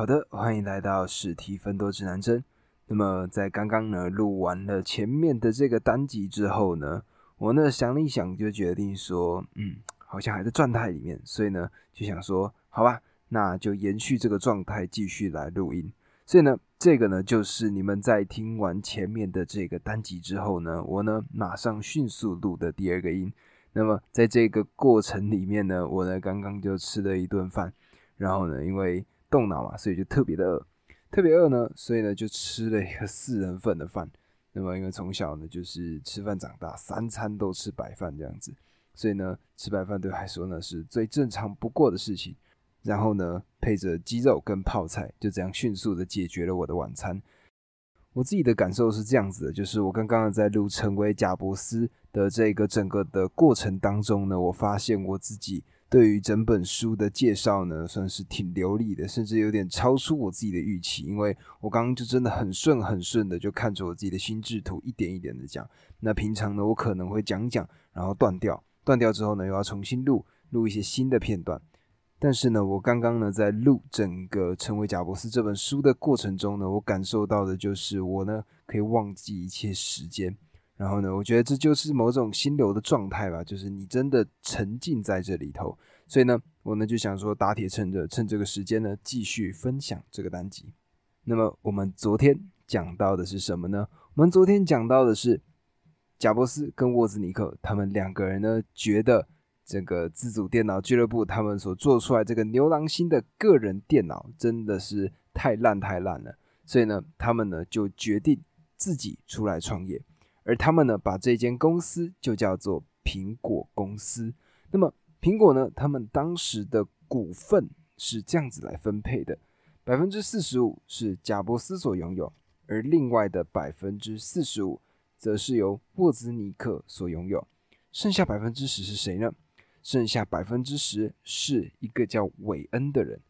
好的，欢迎来到史提芬多指南针。那么在刚刚呢录完了前面的这个单集之后呢，我呢想了一想，就决定说，嗯，好像还在状态里面，所以呢就想说，好吧，那就延续这个状态继续来录音。所以呢，这个呢就是你们在听完前面的这个单集之后呢，我呢马上迅速录的第二个音。那么在这个过程里面呢，我呢刚刚就吃了一顿饭，然后呢因为动脑嘛，所以就特别的饿，特别饿呢，所以呢就吃了一个四人份的饭。那么因为从小呢就是吃饭长大，三餐都吃白饭这样子，所以呢吃白饭对我来说呢是最正常不过的事情。然后呢配着鸡肉跟泡菜，就这样迅速的解决了我的晚餐。我自己的感受是这样子的，就是我刚刚在录成为贾伯斯的这个整个的过程当中呢，我发现我自己。对于整本书的介绍呢，算是挺流利的，甚至有点超出我自己的预期。因为我刚刚就真的很顺很顺的，就看着我自己的心智图一点一点的讲。那平常呢，我可能会讲讲，然后断掉，断掉之后呢，又要重新录，录一些新的片段。但是呢，我刚刚呢，在录整个成为贾伯斯这本书的过程中呢，我感受到的就是我呢，可以忘记一切时间。然后呢，我觉得这就是某种心流的状态吧，就是你真的沉浸在这里头。所以呢，我呢就想说，打铁趁热，趁这个时间呢，继续分享这个单集。那么我们昨天讲到的是什么呢？我们昨天讲到的是贾伯斯跟沃兹尼克他们两个人呢，觉得这个自主电脑俱乐部他们所做出来这个牛郎星的个人电脑真的是太烂太烂了，所以呢，他们呢就决定自己出来创业。而他们呢，把这间公司就叫做苹果公司。那么，苹果呢，他们当时的股份是这样子来分配的：百分之四十五是贾伯斯所拥有，而另外的百分之四十五则是由沃兹尼克所拥有。剩下百分之十是谁呢？剩下百分之十是一个叫韦恩的人。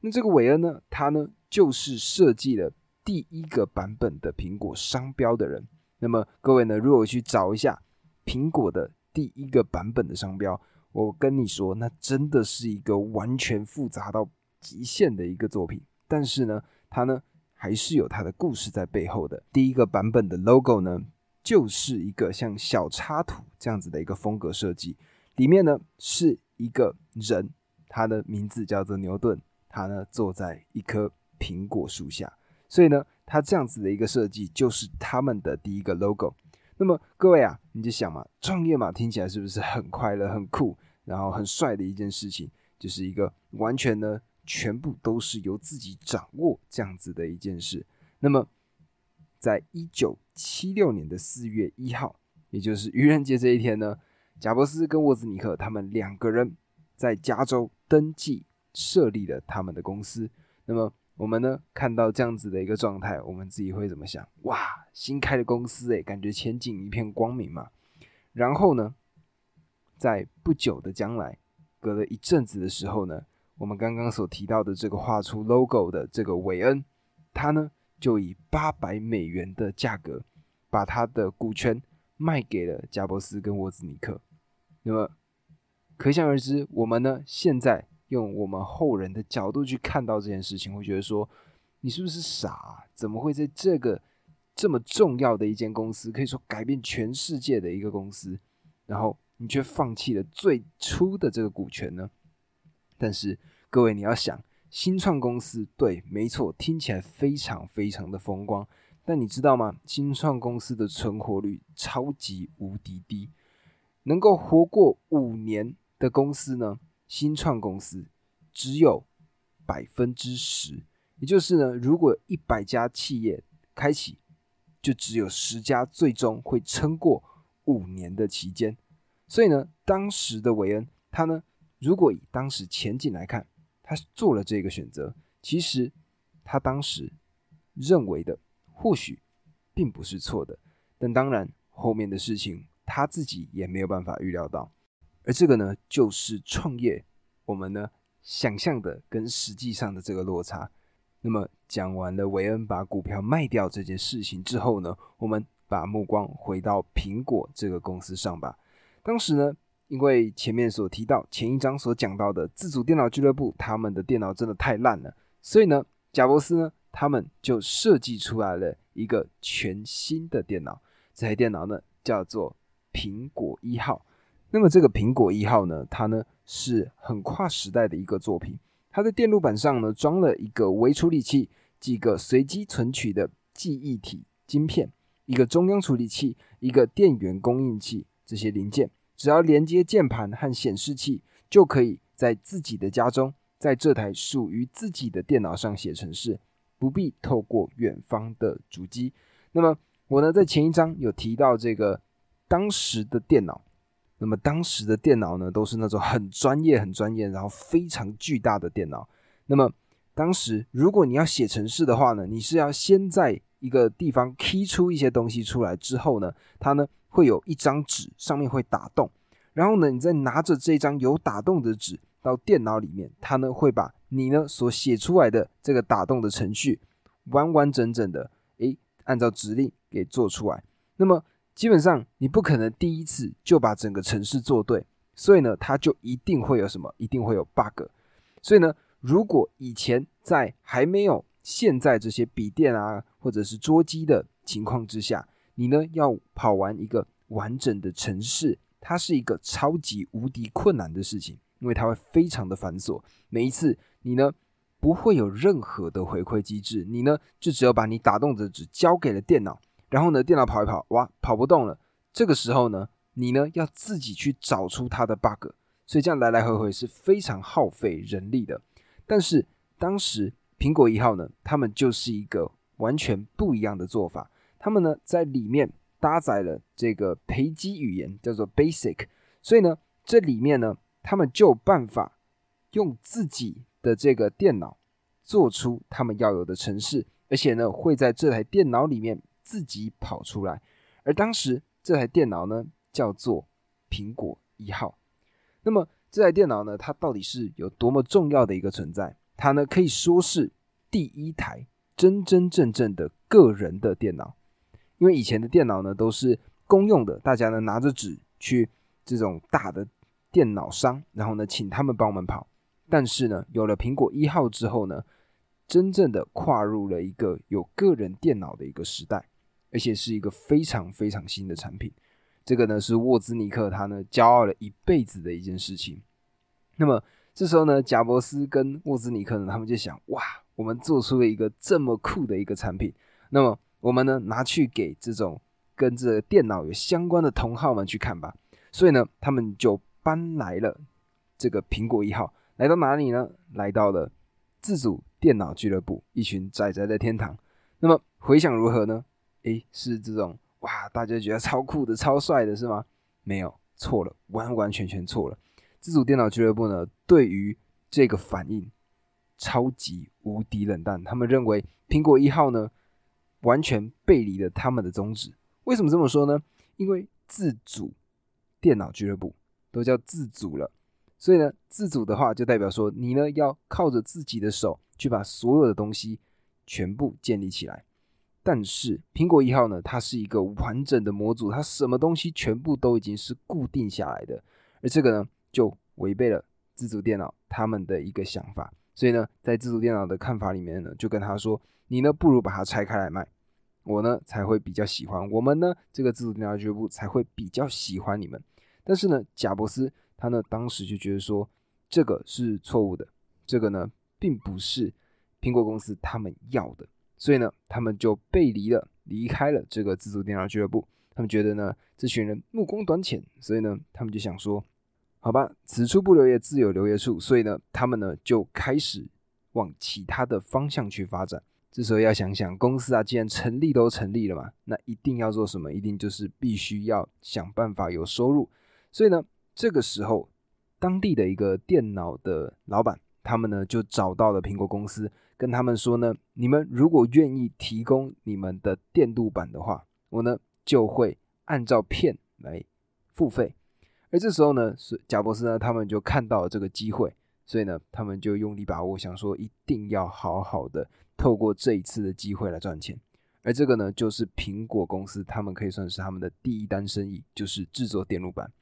那这个韦恩呢，他呢就是设计了第一个版本的苹果商标的人。那么各位呢，如果去找一下苹果的第一个版本的商标，我跟你说，那真的是一个完全复杂到极限的一个作品。但是呢，它呢还是有它的故事在背后的。第一个版本的 logo 呢，就是一个像小插图这样子的一个风格设计，里面呢是一个人，他的名字叫做牛顿，他呢坐在一棵苹果树下，所以呢。它这样子的一个设计，就是他们的第一个 logo。那么各位啊，你就想嘛，创业嘛，听起来是不是很快乐、很酷，然后很帅的一件事情？就是一个完全呢，全部都是由自己掌握这样子的一件事。那么，在一九七六年的四月一号，也就是愚人节这一天呢，贾伯斯跟沃兹尼克他们两个人在加州登记设立了他们的公司。那么我们呢看到这样子的一个状态，我们自己会怎么想？哇，新开的公司诶，感觉前景一片光明嘛。然后呢，在不久的将来，隔了一阵子的时候呢，我们刚刚所提到的这个画出 logo 的这个韦恩，他呢就以八百美元的价格把他的股权卖给了贾伯斯跟沃兹尼克。那么可想而知，我们呢现在。用我们后人的角度去看到这件事情，会觉得说，你是不是傻？怎么会在这个这么重要的一间公司，可以说改变全世界的一个公司，然后你却放弃了最初的这个股权呢？但是各位你要想，新创公司对，没错，听起来非常非常的风光，但你知道吗？新创公司的存活率超级无敌低，能够活过五年的公司呢？新创公司只有百分之十，也就是呢，如果一百家企业开启，就只有十家最终会撑过五年的期间。所以呢，当时的韦恩他呢，如果以当时前景来看，他做了这个选择，其实他当时认为的或许并不是错的，但当然后面的事情他自己也没有办法预料到。而这个呢，就是创业，我们呢想象的跟实际上的这个落差。那么讲完了韦恩把股票卖掉这件事情之后呢，我们把目光回到苹果这个公司上吧。当时呢，因为前面所提到前一章所讲到的自主电脑俱乐部，他们的电脑真的太烂了，所以呢，贾伯斯呢，他们就设计出来了一个全新的电脑。这台电脑呢，叫做苹果一号。那么这个苹果一号呢，它呢是很跨时代的一个作品。它的电路板上呢，装了一个微处理器、几个随机存取的记忆体晶片、一个中央处理器、一个电源供应器这些零件。只要连接键盘和显示器，就可以在自己的家中。在这台属于自己的电脑上写程式，不必透过远方的主机。那么我呢，在前一章有提到这个当时的电脑，那么当时的电脑呢，都是那种很专业、很专业，然后非常巨大的电脑。那么当时如果你要写程式的话呢，你是要先在一个地方 key 出一些东西出来之后呢，它呢会有一张纸上面会打洞，然后呢，你再拿着这张有打洞的纸。到电脑里面，它呢会把你呢所写出来的这个打洞的程序完完整整的诶按照指令给做出来。那么基本上你不可能第一次就把整个城市做对，所以呢它就一定会有什么，一定会有 bug。所以呢，如果以前在还没有现在这些笔电啊或者是桌机的情况之下，你呢要跑完一个完整的城市，它是一个超级无敌困难的事情。因为它会非常的繁琐，每一次你呢不会有任何的回馈机制，你呢就只有把你打动的纸交给了电脑，然后呢电脑跑一跑，哇跑不动了，这个时候呢你呢要自己去找出它的 bug，所以这样来来回回是非常耗费人力的。但是当时苹果一号呢，他们就是一个完全不一样的做法，他们呢在里面搭载了这个培基语言叫做 Basic，所以呢这里面呢。他们就有办法用自己的这个电脑做出他们要有的程式，而且呢会在这台电脑里面自己跑出来。而当时这台电脑呢叫做苹果一号。那么这台电脑呢，它到底是有多么重要的一个存在？它呢可以说是第一台真真正正的个人的电脑，因为以前的电脑呢都是公用的，大家呢拿着纸去这种大的。电脑商，然后呢，请他们帮我们跑。但是呢，有了苹果一号之后呢，真正的跨入了一个有个人电脑的一个时代，而且是一个非常非常新的产品。这个呢，是沃兹尼克他呢骄傲了一辈子的一件事情。那么这时候呢，贾伯斯跟沃兹尼克呢，他们就想：哇，我们做出了一个这么酷的一个产品，那么我们呢拿去给这种跟这电脑有相关的同好们去看吧。所以呢，他们就。搬来了这个苹果一号，来到哪里呢？来到了自主电脑俱乐部，一群仔仔的天堂。那么回想如何呢？诶，是这种哇，大家觉得超酷的、超帅的，是吗？没有，错了，完完全全错了。自主电脑俱乐部呢，对于这个反应超级无敌冷淡。他们认为苹果一号呢，完全背离了他们的宗旨。为什么这么说呢？因为自主电脑俱乐部。都叫自主了，所以呢，自主的话就代表说你呢要靠着自己的手去把所有的东西全部建立起来。但是苹果一号呢，它是一个完整的模组，它什么东西全部都已经是固定下来的，而这个呢就违背了自主电脑他们的一个想法。所以呢，在自主电脑的看法里面呢，就跟他说，你呢不如把它拆开来卖，我呢才会比较喜欢，我们呢这个自主电脑俱乐部才会比较喜欢你们。但是呢，贾伯斯他呢当时就觉得说这个是错误的，这个呢并不是苹果公司他们要的，所以呢他们就背离了，离开了这个自主电脑俱乐部。他们觉得呢这群人目光短浅，所以呢他们就想说，好吧，此处不留爷自有留爷处，所以呢他们呢就开始往其他的方向去发展。这时候要想想，公司啊，既然成立都成立了嘛，那一定要做什么？一定就是必须要想办法有收入。所以呢，这个时候，当地的一个电脑的老板，他们呢就找到了苹果公司，跟他们说呢，你们如果愿意提供你们的电路板的话，我呢就会按照片来付费。而这时候呢，是贾博士呢，他们就看到了这个机会，所以呢，他们就用力把握，想说一定要好好的透过这一次的机会来赚钱。而这个呢，就是苹果公司，他们可以算是他们的第一单生意，就是制作电路板。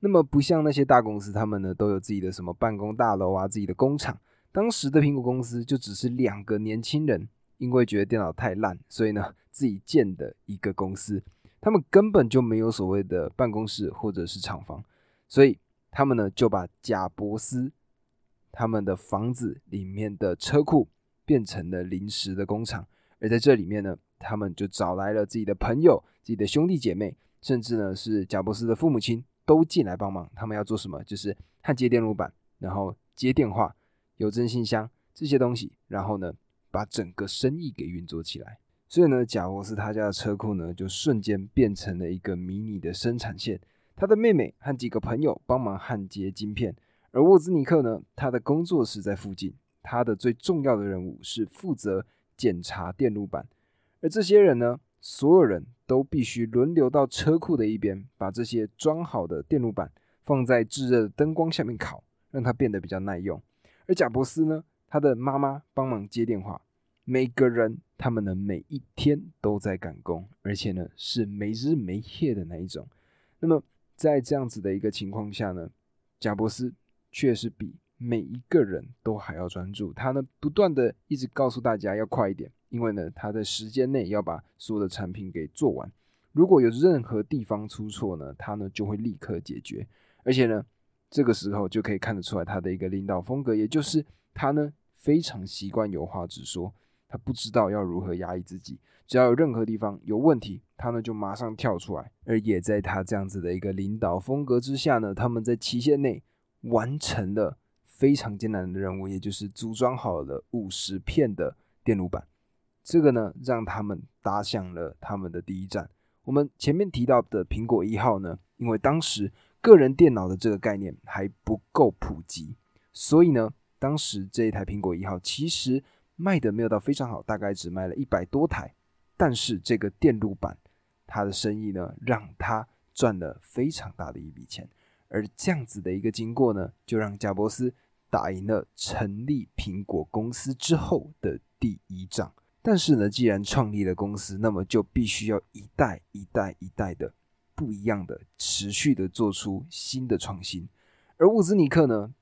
那么不像那些大公司，他们呢都有自己的什么办公大楼啊，自己的工厂。当时的苹果公司就只是两个年轻人，因为觉得电脑太烂，所以呢自己建的一个公司。他们根本就没有所谓的办公室或者是厂房，所以他们呢就把贾伯斯他们的房子里面的车库变成了临时的工厂。而在这里面呢，他们就找来了自己的朋友、自己的兄弟姐妹，甚至呢是贾伯斯的父母亲都进来帮忙。他们要做什么？就是焊接电路板，然后接电话、邮政信箱这些东西，然后呢把整个生意给运作起来。所以呢，贾伯斯他家的车库呢就瞬间变成了一个迷你的生产线。他的妹妹和几个朋友帮忙焊接晶片，而沃兹尼克呢，他的工作室在附近。他的最重要的任务是负责。检查电路板，而这些人呢，所有人都必须轮流到车库的一边，把这些装好的电路板放在炙热的灯光下面烤，让它变得比较耐用。而贾伯斯呢，他的妈妈帮忙接电话，每个人他们呢每一天都在赶工，而且呢是没日没夜的那一种。那么在这样子的一个情况下呢，贾伯斯却是比。每一个人都还要专注，他呢不断的一直告诉大家要快一点，因为呢他在时间内要把所有的产品给做完。如果有任何地方出错呢，他呢就会立刻解决。而且呢，这个时候就可以看得出来他的一个领导风格，也就是他呢非常习惯有话直说，他不知道要如何压抑自己，只要有任何地方有问题，他呢就马上跳出来。而也在他这样子的一个领导风格之下呢，他们在期限内完成了。非常艰难的任务，也就是组装好了五十片的电路板。这个呢，让他们打响了他们的第一战。我们前面提到的苹果一号呢，因为当时个人电脑的这个概念还不够普及，所以呢，当时这一台苹果一号其实卖的没有到非常好，大概只卖了一百多台。但是这个电路板，它的生意呢，让他赚了非常大的一笔钱。而这样子的一个经过呢，就让贾伯斯。打赢了成立苹果公司之后的第一仗，但是呢，既然创立了公司，那么就必须要一代一代一代的不一样的持续的做出新的创新。而沃兹尼克呢，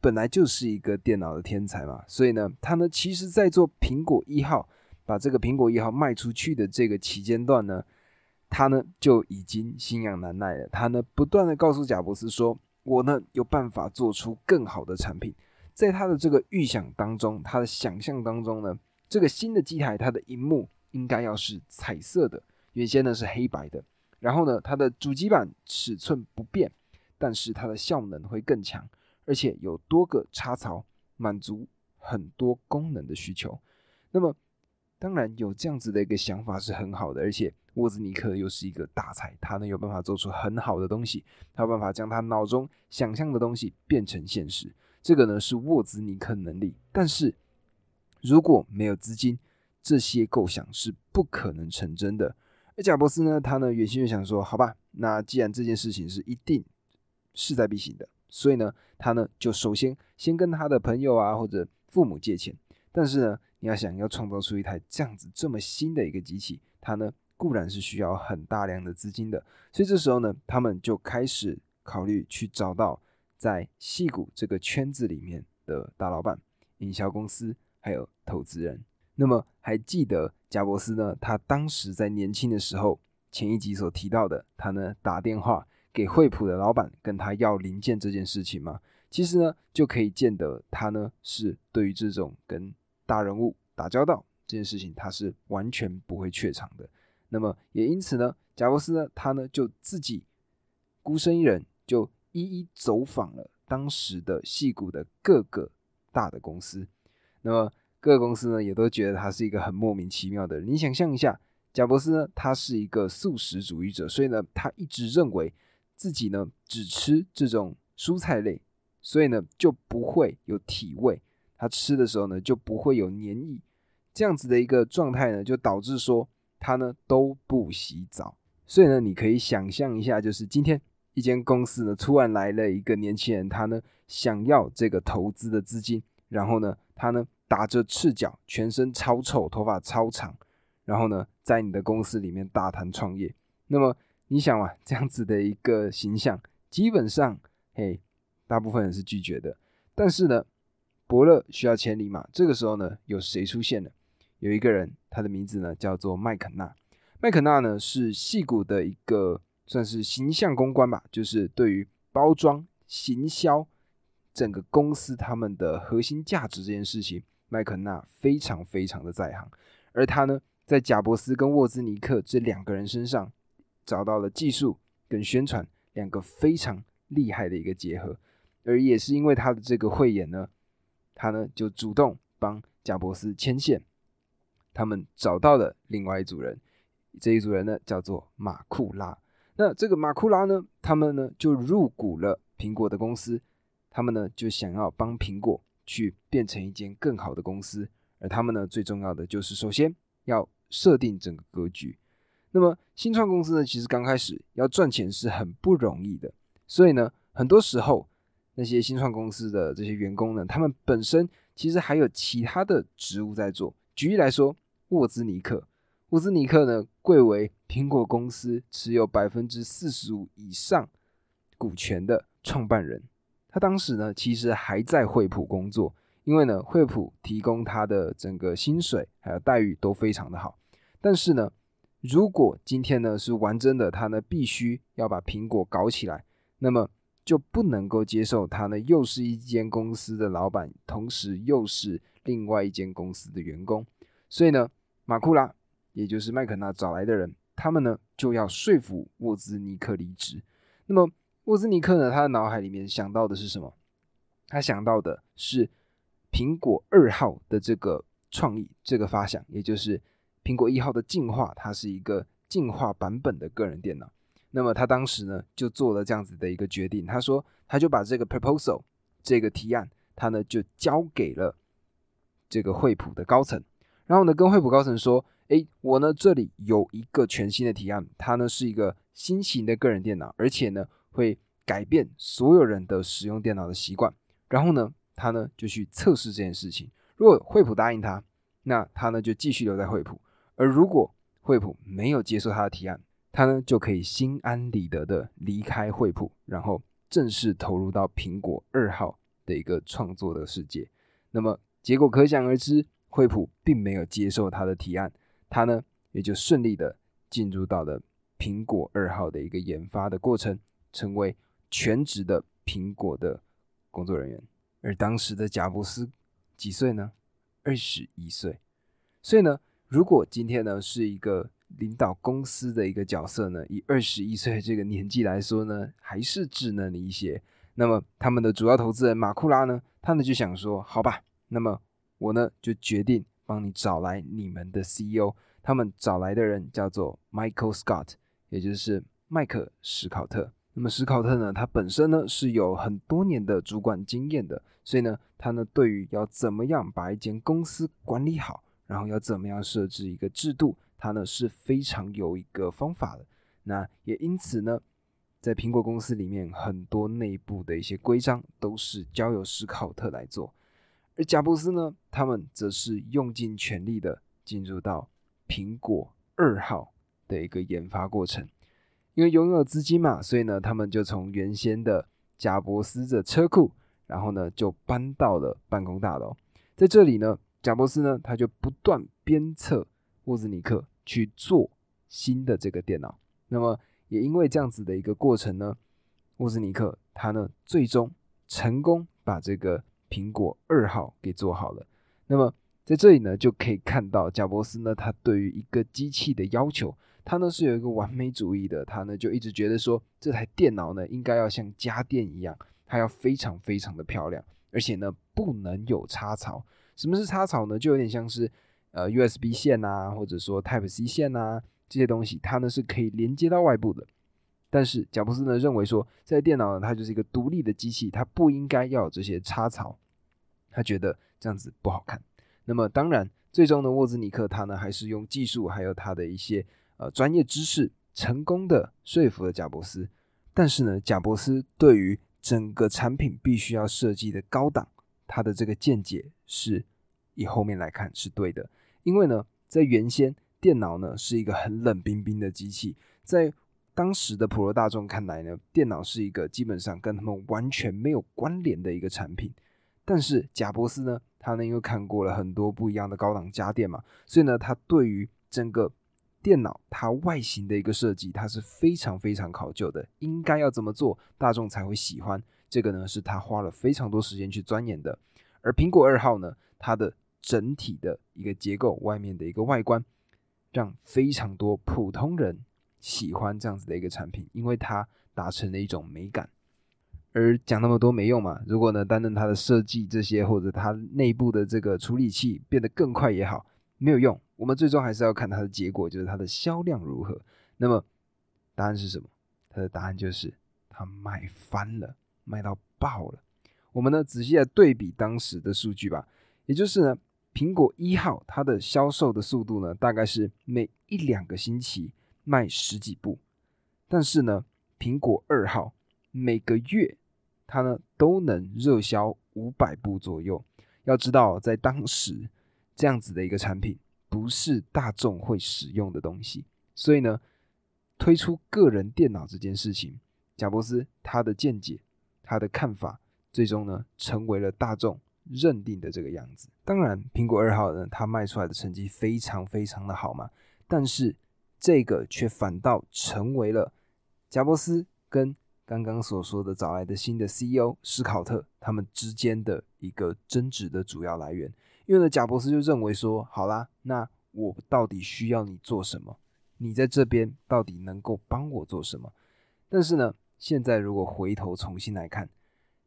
本来就是一个电脑的天才嘛，所以呢，他呢，其实在做苹果一号，把这个苹果一号卖出去的这个期间段呢，他呢就已经心痒难耐了。他呢，不断的告诉贾伯斯说。我呢有办法做出更好的产品，在他的这个预想当中，他的想象当中呢，这个新的机台它的荧幕应该要是彩色的，原先呢是黑白的。然后呢，它的主机板尺寸不变，但是它的效能会更强，而且有多个插槽，满足很多功能的需求。那么，当然有这样子的一个想法是很好的，而且。沃兹尼克又是一个大才，他呢有办法做出很好的东西，他有办法将他脑中想象的东西变成现实。这个呢是沃兹尼克能力，但是如果没有资金，这些构想是不可能成真的。而贾伯斯呢，他呢原先就想说，好吧，那既然这件事情是一定势在必行的，所以呢，他呢就首先先跟他的朋友啊或者父母借钱。但是呢，你要想要创造出一台这样子这么新的一个机器，他呢。固然是需要很大量的资金的，所以这时候呢，他们就开始考虑去找到在戏谷这个圈子里面的大老板、营销公司还有投资人。那么还记得贾伯斯呢？他当时在年轻的时候，前一集所提到的，他呢打电话给惠普的老板，跟他要零件这件事情吗？其实呢，就可以见得他呢是对于这种跟大人物打交道这件事情，他是完全不会怯场的。那么也因此呢，贾伯斯呢，他呢就自己孤身一人，就一一走访了当时的戏谷的各个大的公司。那么各个公司呢，也都觉得他是一个很莫名其妙的人。你想象一下，贾伯斯呢，他是一个素食主义者，所以呢，他一直认为自己呢只吃这种蔬菜类，所以呢就不会有体味，他吃的时候呢就不会有黏液，这样子的一个状态呢，就导致说。他呢都不洗澡，所以呢，你可以想象一下，就是今天一间公司呢突然来了一个年轻人，他呢想要这个投资的资金，然后呢，他呢打着赤脚，全身超臭，头发超长，然后呢在你的公司里面大谈创业。那么你想嘛，这样子的一个形象，基本上，嘿，大部分人是拒绝的。但是呢，伯乐需要千里马。这个时候呢，有谁出现了？有一个人，他的名字呢叫做麦肯纳。麦肯纳呢是戏骨的一个算是形象公关吧，就是对于包装、行销整个公司他们的核心价值这件事情，麦肯纳非常非常的在行。而他呢，在贾伯斯跟沃兹尼克这两个人身上找到了技术跟宣传两个非常厉害的一个结合。而也是因为他的这个慧眼呢，他呢就主动帮贾伯斯牵线。他们找到了另外一组人，这一组人呢叫做马库拉。那这个马库拉呢，他们呢就入股了苹果的公司，他们呢就想要帮苹果去变成一间更好的公司。而他们呢最重要的就是，首先要设定整个格局。那么新创公司呢，其实刚开始要赚钱是很不容易的，所以呢，很多时候那些新创公司的这些员工呢，他们本身其实还有其他的职务在做。举例来说，沃兹尼克，沃兹尼克呢贵为苹果公司持有百分之四十五以上股权的创办人。他当时呢其实还在惠普工作，因为呢惠普提供他的整个薪水还有待遇都非常的好。但是呢，如果今天呢是玩真的，他呢必须要把苹果搞起来，那么就不能够接受他呢又是一间公司的老板，同时又是。另外一间公司的员工，所以呢，马库拉也就是麦肯纳找来的人，他们呢就要说服沃兹尼克离职。那么沃兹尼克呢，他的脑海里面想到的是什么？他想到的是苹果二号的这个创意，这个发想，也就是苹果一号的进化，它是一个进化版本的个人电脑。那么他当时呢就做了这样子的一个决定，他说他就把这个 proposal 这个提案，他呢就交给了。这个惠普的高层，然后呢，跟惠普高层说：“诶，我呢这里有一个全新的提案，它呢是一个新型的个人电脑，而且呢会改变所有人的使用电脑的习惯。然后呢，他呢就去测试这件事情。如果惠普答应他，那他呢就继续留在惠普；而如果惠普没有接受他的提案，他呢就可以心安理得的离开惠普，然后正式投入到苹果二号的一个创作的世界。那么。结果可想而知，惠普并没有接受他的提案，他呢也就顺利的进入到了苹果二号的一个研发的过程，成为全职的苹果的工作人员。而当时的贾布斯几岁呢？二十一岁。所以呢，如果今天呢是一个领导公司的一个角色呢，以二十一岁这个年纪来说呢，还是稚嫩了一些。那么他们的主要投资人马库拉呢，他呢就想说，好吧。那么我呢就决定帮你找来你们的 CEO，他们找来的人叫做 Michael Scott，也就是麦克史考特。那么史考特呢，他本身呢是有很多年的主管经验的，所以呢，他呢对于要怎么样把一间公司管理好，然后要怎么样设置一个制度，他呢是非常有一个方法的。那也因此呢，在苹果公司里面，很多内部的一些规章都是交由史考特来做。而贾布斯呢，他们则是用尽全力的进入到苹果二号的一个研发过程。因为拥有资金嘛，所以呢，他们就从原先的贾伯斯的车库，然后呢，就搬到了办公大楼。在这里呢，贾伯斯呢，他就不断鞭策沃兹尼克去做新的这个电脑。那么，也因为这样子的一个过程呢，沃兹尼克他呢，最终成功把这个。苹果二号给做好了，那么在这里呢，就可以看到贾伯斯呢，他对于一个机器的要求，他呢是有一个完美主义的，他呢就一直觉得说，这台电脑呢应该要像家电一样，它要非常非常的漂亮，而且呢不能有插槽。什么是插槽呢？就有点像是呃 USB 线啊，或者说 Type C 线啊这些东西，它呢是可以连接到外部的。但是贾布斯呢认为说，这台电脑呢它就是一个独立的机器，它不应该要有这些插槽，他觉得这样子不好看。那么当然，最终呢沃兹尼克他呢还是用技术还有他的一些呃专业知识，成功的说服了贾伯斯。但是呢，贾伯斯对于整个产品必须要设计的高档，他的这个见解是以后面来看是对的，因为呢在原先电脑呢是一个很冷冰冰的机器，在当时的普罗大众看来呢，电脑是一个基本上跟他们完全没有关联的一个产品。但是贾伯斯呢，他呢又看过了很多不一样的高档家电嘛，所以呢，他对于整个电脑它外形的一个设计，它是非常非常考究的，应该要怎么做，大众才会喜欢。这个呢，是他花了非常多时间去钻研的。而苹果二号呢，它的整体的一个结构，外面的一个外观，让非常多普通人喜欢这样子的一个产品，因为它达成了一种美感。而讲那么多没用嘛，如果呢，单论它的设计这些，或者它内部的这个处理器变得更快也好，没有用。我们最终还是要看它的结果，就是它的销量如何。那么答案是什么？它的答案就是它卖翻了，卖到爆了。我们呢仔细来对比当时的数据吧，也就是呢，苹果一号它的销售的速度呢，大概是每一两个星期卖十几部，但是呢，苹果二号每个月它呢都能热销五百部左右。要知道，在当时这样子的一个产品不是大众会使用的东西，所以呢，推出个人电脑这件事情，贾伯斯他的见解，他的看法。最终呢，成为了大众认定的这个样子。当然，苹果二号呢，它卖出来的成绩非常非常的好嘛。但是这个却反倒成为了贾伯斯跟刚刚所说的找来的新的 CEO 史考特他们之间的一个争执的主要来源。因为呢，贾伯斯就认为说，好啦，那我到底需要你做什么？你在这边到底能够帮我做什么？但是呢，现在如果回头重新来看。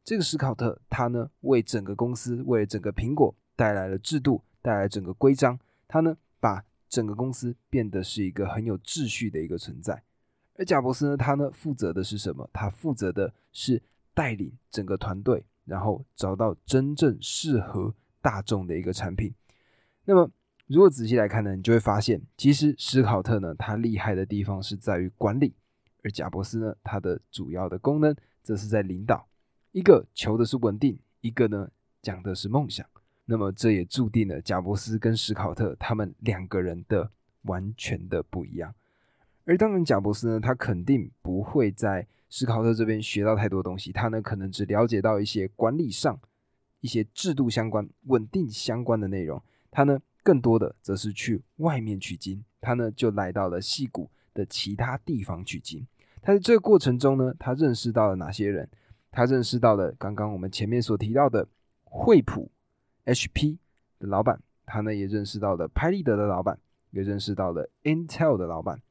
这个史考特，他呢为整个公司，为了整个苹果带来了制度，带来整个规章。他呢把整个公司变得是一个很有秩序的一个存在。而贾伯斯呢，他呢负责的是什么？他负责的是带领整个团队，然后找到真正适合大众的一个产品。那么，如果仔细来看呢，你就会发现，其实史考特呢，他厉害的地方是在于管理，而贾伯斯呢，他的主要的功能则是在领导。一个求的是稳定，一个呢讲的是梦想。那么这也注定了贾伯斯跟史考特他们两个人的完全的不一样。而当然，贾伯斯呢，他肯定不会在史考特这边学到太多东西，他呢可能只了解到一些管理上、一些制度相关、稳定相关的内容。他呢更多的则是去外面取经，他呢就来到了戏谷的其他地方取经。他在这个过程中呢，他认识到了哪些人？他认识到了刚刚我们前面所提到的惠普 HP 的老板，他呢也认识到了拍立得的老板，也认识到了 Intel 的老板。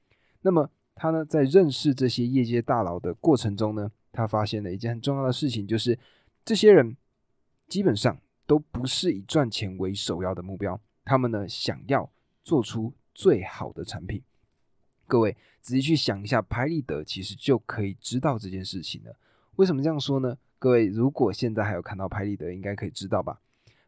那么他呢在认识这些业界大佬的过程中呢，他发现了一件很重要的事情，就是这些人基本上都不是以赚钱为首要的目标，他们呢想要做出最好的产品。各位仔细去想一下，拍立得其实就可以知道这件事情了。为什么这样说呢？各位，如果现在还有看到拍立得，应该可以知道吧？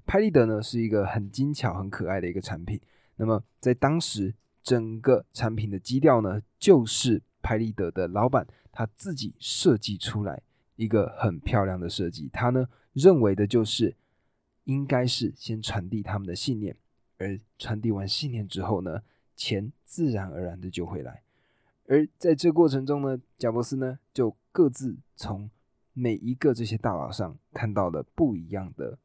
拍立得呢是一个很精巧、很可爱的一个产品。那么在当时，整个产品的基调呢，就是拍立得的老板他自己设计出来一个很漂亮的设计。他呢认为的就是，应该是先传递他们的信念，而传递完信念之后呢，钱自然而然的就会来。而在这过程中呢，贾伯斯呢就各自从每一个这些大佬上看到了不一样的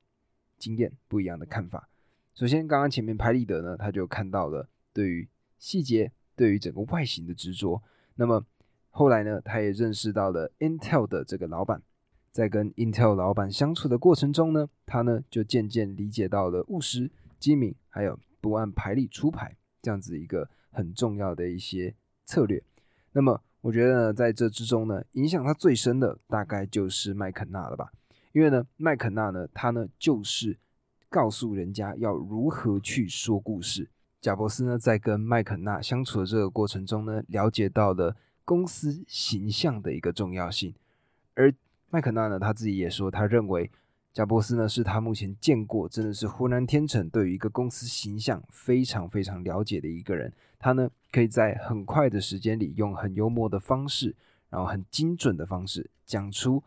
经验，不一样的看法。首先，刚刚前面拍立得呢，他就看到了对于细节、对于整个外形的执着。那么后来呢，他也认识到了 Intel 的这个老板，在跟 Intel 老板相处的过程中呢，他呢就渐渐理解到了务实、机敏，还有不按牌理出牌这样子一个很重要的一些策略。那么，我觉得呢，在这之中呢，影响他最深的大概就是麦肯纳了吧？因为呢，麦肯纳呢，他呢就是告诉人家要如何去说故事。贾伯斯呢，在跟麦肯纳相处的这个过程中呢，了解到了公司形象的一个重要性。而麦肯纳呢，他自己也说，他认为贾伯斯呢，是他目前见过真的是湖南天成，对于一个公司形象非常非常了解的一个人。他呢，可以在很快的时间里，用很幽默的方式，然后很精准的方式，讲出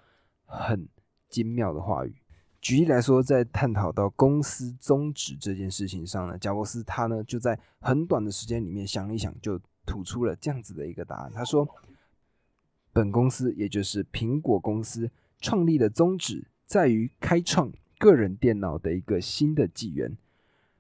很精妙的话语。举例来说，在探讨到公司宗旨这件事情上呢，贾伯斯他呢就在很短的时间里面想一想，就吐出了这样子的一个答案。他说：“本公司，也就是苹果公司，创立的宗旨在于开创个人电脑的一个新的纪元。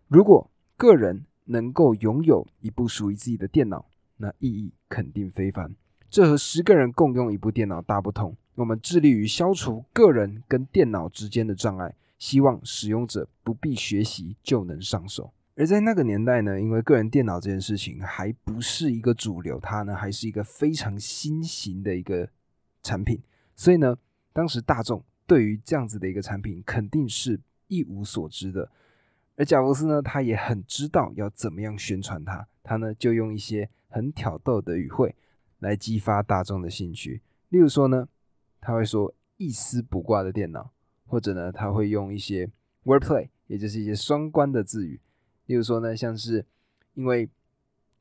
如果个人能够拥有一部属于自己的电脑，那意义肯定非凡。这和十个人共用一部电脑大不同。我们致力于消除个人跟电脑之间的障碍，希望使用者不必学习就能上手。而在那个年代呢，因为个人电脑这件事情还不是一个主流，它呢还是一个非常新型的一个产品，所以呢，当时大众对于这样子的一个产品肯定是一无所知的。而贾伯斯呢，他也很知道要怎么样宣传它，他呢就用一些很挑逗的语汇。来激发大众的兴趣，例如说呢，他会说一丝不挂的电脑，或者呢，他会用一些 wordplay，也就是一些双关的字语，例如说呢，像是因为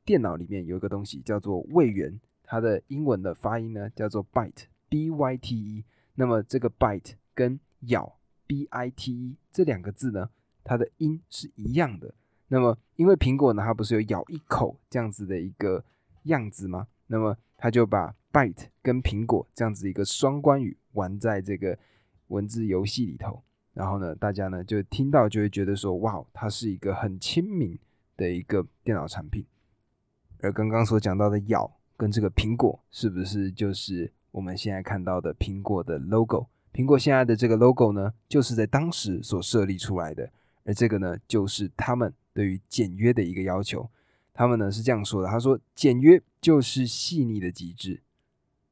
电脑里面有一个东西叫做位元，它的英文的发音呢叫做 byte，b y t e，那么这个 byte 跟咬 b i t e 这两个字呢，它的音是一样的。那么因为苹果呢，它不是有咬一口这样子的一个样子吗？那么他就把 byte 跟苹果这样子一个双关语玩在这个文字游戏里头，然后呢，大家呢就听到就会觉得说，哇，它是一个很亲民的一个电脑产品。而刚刚所讲到的咬跟这个苹果，是不是就是我们现在看到的苹果的 logo？苹果现在的这个 logo 呢，就是在当时所设立出来的，而这个呢，就是他们对于简约的一个要求。他们呢是这样说的：“他说，简约就是细腻的极致。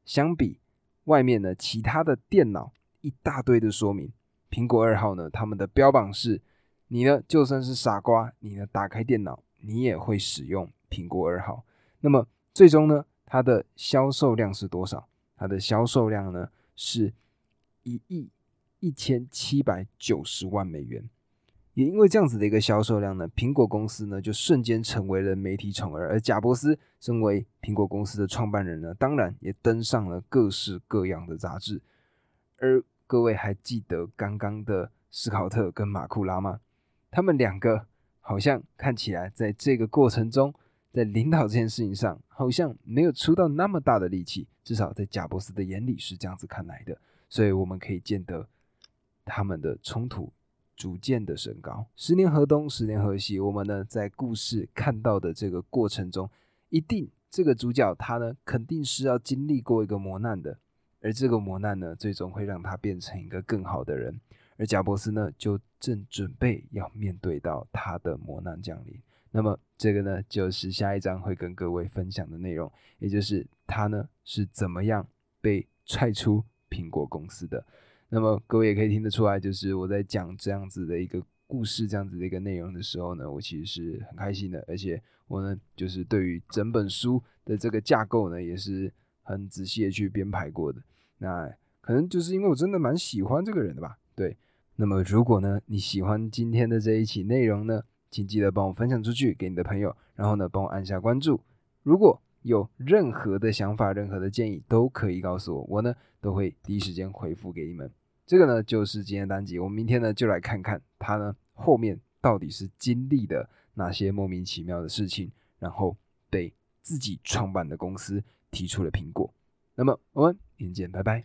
相比外面呢，其他的电脑一大堆的说明，苹果二号呢，他们的标榜是：你呢就算是傻瓜，你呢打开电脑，你也会使用苹果二号。那么最终呢，它的销售量是多少？它的销售量呢是一亿一千七百九十万美元。”也因为这样子的一个销售量呢，苹果公司呢就瞬间成为了媒体宠儿，而贾伯斯身为苹果公司的创办人呢，当然也登上了各式各样的杂志。而各位还记得刚刚的斯考特跟马库拉吗？他们两个好像看起来在这个过程中，在领导这件事情上，好像没有出到那么大的力气，至少在贾伯斯的眼里是这样子看来的。所以我们可以见得他们的冲突。逐渐的升高，十年河东，十年河西。我们呢，在故事看到的这个过程中，一定这个主角他呢，肯定是要经历过一个磨难的，而这个磨难呢，最终会让他变成一个更好的人。而贾伯斯呢，就正准备要面对到他的磨难降临。那么，这个呢，就是下一章会跟各位分享的内容，也就是他呢是怎么样被踹出苹果公司的。那么各位也可以听得出来，就是我在讲这样子的一个故事，这样子的一个内容的时候呢，我其实是很开心的，而且我呢，就是对于整本书的这个架构呢，也是很仔细的去编排过的。那可能就是因为我真的蛮喜欢这个人的吧。对，那么如果呢你喜欢今天的这一期内容呢，请记得帮我分享出去给你的朋友，然后呢帮我按下关注。如果有任何的想法、任何的建议，都可以告诉我，我呢都会第一时间回复给你们。这个呢就是今天的单集，我们明天呢就来看看他呢后面到底是经历的哪些莫名其妙的事情，然后被自己创办的公司提出了苹果。那么我们明天见，拜拜。